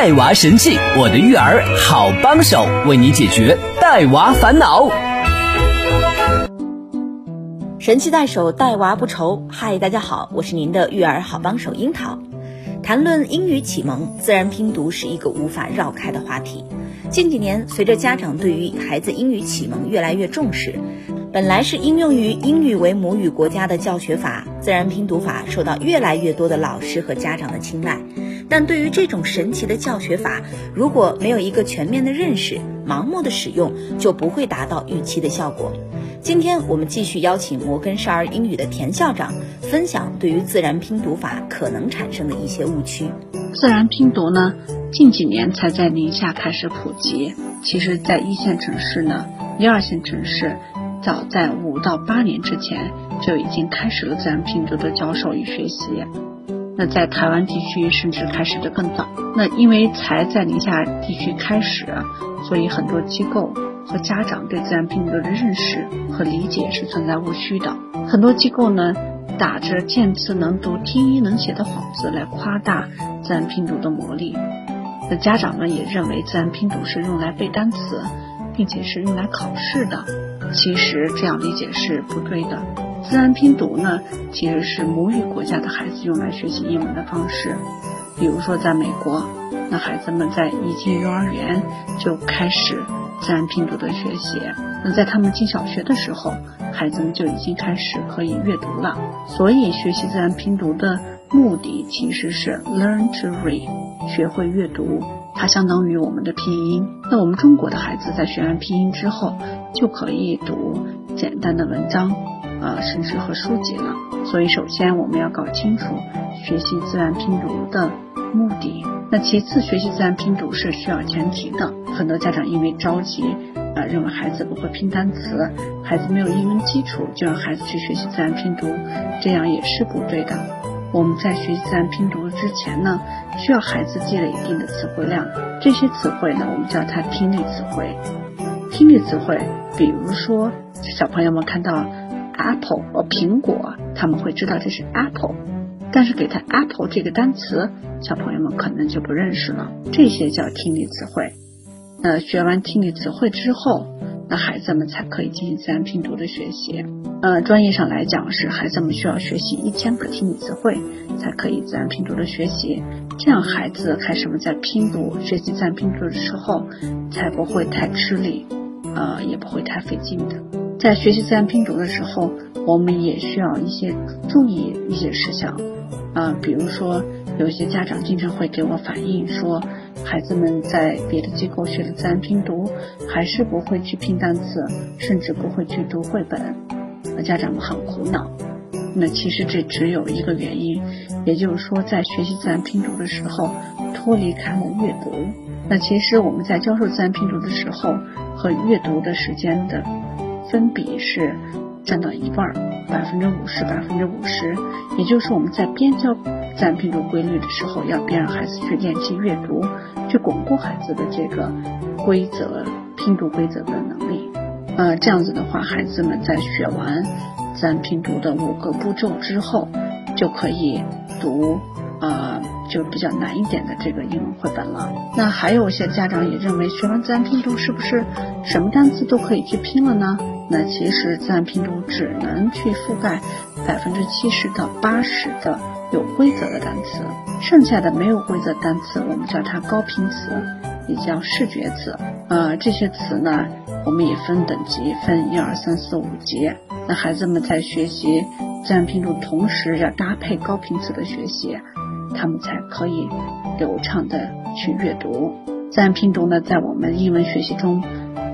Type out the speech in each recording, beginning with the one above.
带娃神器，我的育儿好帮手，为你解决带娃烦恼。神器在手，带娃不愁。嗨，大家好，我是您的育儿好帮手樱桃。谈论英语启蒙，自然拼读是一个无法绕开的话题。近几年，随着家长对于孩子英语启蒙越来越重视，本来是应用于英语为母语国家的教学法——自然拼读法，受到越来越多的老师和家长的青睐。但对于这种神奇的教学法，如果没有一个全面的认识，盲目的使用就不会达到预期的效果。今天我们继续邀请摩根少儿英语的田校长分享对于自然拼读法可能产生的一些误区。自然拼读呢，近几年才在宁夏开始普及，其实，在一线城市呢，一二线城市，早在五到八年之前就已经开始了自然拼读的教授与学习。那在台湾地区甚至开始的更早。那因为才在宁夏地区开始，所以很多机构和家长对自然拼读的认识和理解是存在误区的。很多机构呢，打着见字能读、听音能写的幌子来夸大自然拼读的魔力。那家长们也认为自然拼读是用来背单词，并且是用来考试的。其实这样理解是不对的。自然拼读呢，其实是母语国家的孩子用来学习英文的方式。比如说，在美国，那孩子们在一进幼儿园就开始自然拼读的学习。那在他们进小学的时候，孩子们就已经开始可以阅读了。所以，学习自然拼读的目的其实是 learn to read，学会阅读。它相当于我们的拼音。那我们中国的孩子在学完拼音之后，就可以读简单的文章。呃，甚至和书籍了。所以，首先我们要搞清楚学习自然拼读的目的。那其次，学习自然拼读是需要前提的。很多家长因为着急，呃，认为孩子不会拼单词，孩子没有英文基础，就让孩子去学习自然拼读，这样也是不对的。我们在学习自然拼读之前呢，需要孩子积累一定的词汇量。这些词汇呢，我们叫它听力词汇。听力词汇，比如说小朋友们看到。Apple 和苹果，他们会知道这是 Apple，但是给他 Apple 这个单词，小朋友们可能就不认识了。这些叫听力词汇。那学完听力词汇之后，那孩子们才可以进行自然拼读的学习。呃，专业上来讲是孩子们需要学习一千个听力词汇，才可以自然拼读的学习。这样孩子开始们在拼读学习自然拼读的时候，才不会太吃力，呃，也不会太费劲的。在学习自然拼读的时候，我们也需要一些注意一些事项，啊，比如说有一些家长经常会给我反映说，孩子们在别的机构学的自然拼读，还是不会去拼单词，甚至不会去读绘本，那家长们很苦恼。那其实这只有一个原因，也就是说在学习自然拼读的时候脱离开了阅读。那其实我们在教授自然拼读的时候和阅读的时间的。分比是占到一半，百分之五十，百分之五十，也就是我们在边教自然拼读规律的时候，要边让孩子去练习阅读，去巩固孩子的这个规则拼读规则的能力。呃，这样子的话，孩子们在学完自然拼读的五个步骤之后，就可以读呃就比较难一点的这个英文绘本了。那还有一些家长也认为，学完自然拼读是不是什么单词都可以去拼了呢？那其实自然拼读只能去覆盖百分之七十到八十的有规则的单词，剩下的没有规则单词，我们叫它高频词，也叫视觉词。呃，这些词呢，我们也分等级，分一二三四五级。那孩子们在学习自然拼读同时，要搭配高频词的学习，他们才可以流畅的去阅读。自然拼读呢，在我们英文学习中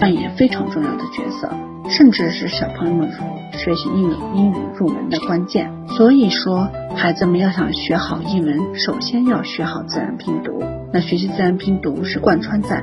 扮演非常重要的角色。甚至是小朋友们学习英语英语入门的关键。所以说，孩子们要想学好英文，首先要学好自然拼读。那学习自然拼读是贯穿在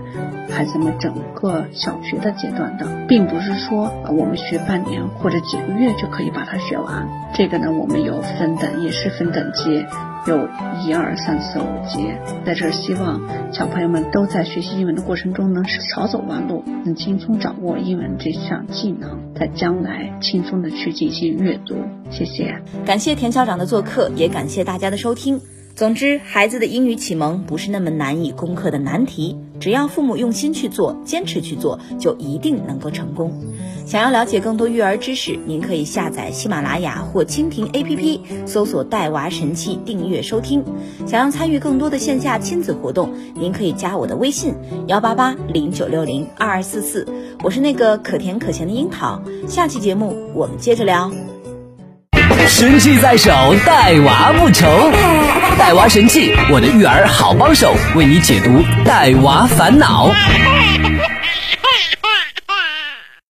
孩子们整个小学的阶段的，并不是说我们学半年或者几个月就可以把它学完。这个呢，我们有分等，也是分等级。有一二三四五级，在这希望小朋友们都在学习英文的过程中能少走弯路，能轻松掌握英文这项技能，在将来轻松的去进行阅读。谢谢，感谢田校长的做客，也感谢大家的收听。总之，孩子的英语启蒙不是那么难以攻克的难题，只要父母用心去做，坚持去做，就一定能够成功。想要了解更多育儿知识，您可以下载喜马拉雅或蜻蜓 APP，搜索“带娃神器”订阅收听。想要参与更多的线下亲子活动，您可以加我的微信幺八八零九六零二二四四，我是那个可甜可咸的樱桃。下期节目我们接着聊。神器在手，带娃不愁。带娃神器，我的育儿好帮手，为你解读带娃烦恼。